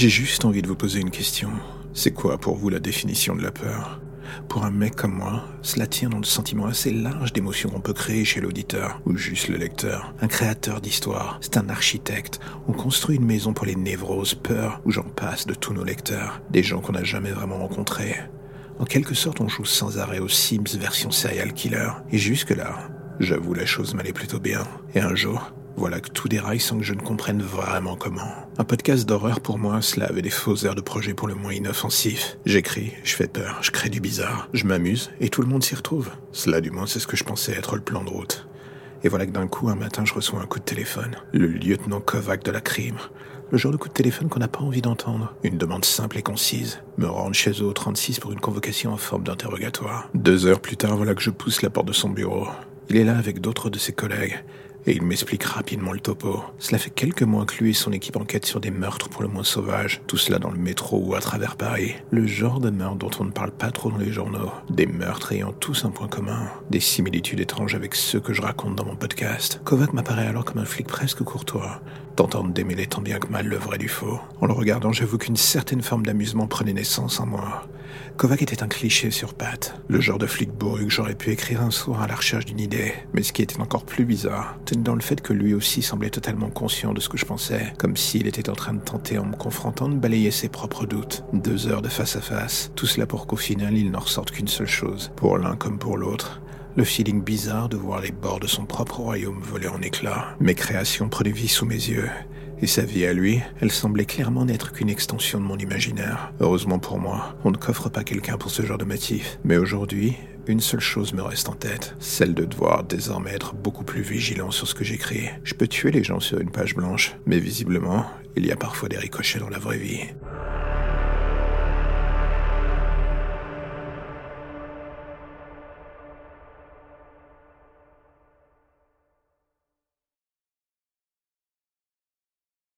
J'ai juste envie de vous poser une question. C'est quoi pour vous la définition de la peur? Pour un mec comme moi, cela tient dans le sentiment assez large d'émotions qu'on peut créer chez l'auditeur, ou juste le lecteur. Un créateur d'histoire, c'est un architecte. On construit une maison pour les névroses, peurs, ou j'en passe de tous nos lecteurs. Des gens qu'on n'a jamais vraiment rencontrés. En quelque sorte, on joue sans arrêt aux Sims version serial killer. Et jusque-là, j'avoue, la chose m'allait plutôt bien. Et un jour, voilà que tout déraille sans que je ne comprenne vraiment comment. Un podcast d'horreur pour moi, cela avait des faux airs de projet pour le moins inoffensif. J'écris, je fais peur, je crée du bizarre, je m'amuse, et tout le monde s'y retrouve. Cela du moins c'est ce que je pensais être le plan de route. Et voilà que d'un coup, un matin, je reçois un coup de téléphone. Le lieutenant Kovac de la crime. Le genre de coup de téléphone qu'on n'a pas envie d'entendre. Une demande simple et concise. Me rendre chez eux au 36 pour une convocation en forme d'interrogatoire. Deux heures plus tard, voilà que je pousse la porte de son bureau. Il est là avec d'autres de ses collègues. Et il m'explique rapidement le topo. Cela fait quelques mois que lui et son équipe enquêtent sur des meurtres pour le moins sauvages. Tout cela dans le métro ou à travers Paris. Le genre de meurtre dont on ne parle pas trop dans les journaux. Des meurtres ayant tous un point commun. Des similitudes étranges avec ceux que je raconte dans mon podcast. Kovac m'apparaît alors comme un flic presque courtois. Tentant de démêler tant bien que mal le vrai du faux. En le regardant, j'avoue qu'une certaine forme d'amusement prenait naissance en moi. Kovac était un cliché sur pattes, le genre de flic bourru que j'aurais pu écrire un soir à la recherche d'une idée. Mais ce qui était encore plus bizarre, tenait dans le fait que lui aussi semblait totalement conscient de ce que je pensais, comme s'il était en train de tenter en me confrontant de balayer ses propres doutes. Deux heures de face à face, tout cela pour qu'au final il n'en ressorte qu'une seule chose, pour l'un comme pour l'autre. Le feeling bizarre de voir les bords de son propre royaume voler en éclats. Mes créations prenaient vie sous mes yeux, et sa vie à lui, elle semblait clairement n'être qu'une extension de mon imaginaire. Heureusement pour moi, on ne coffre pas quelqu'un pour ce genre de motif. Mais aujourd'hui, une seule chose me reste en tête, celle de devoir désormais être beaucoup plus vigilant sur ce que j'écris. Je peux tuer les gens sur une page blanche, mais visiblement, il y a parfois des ricochets dans la vraie vie.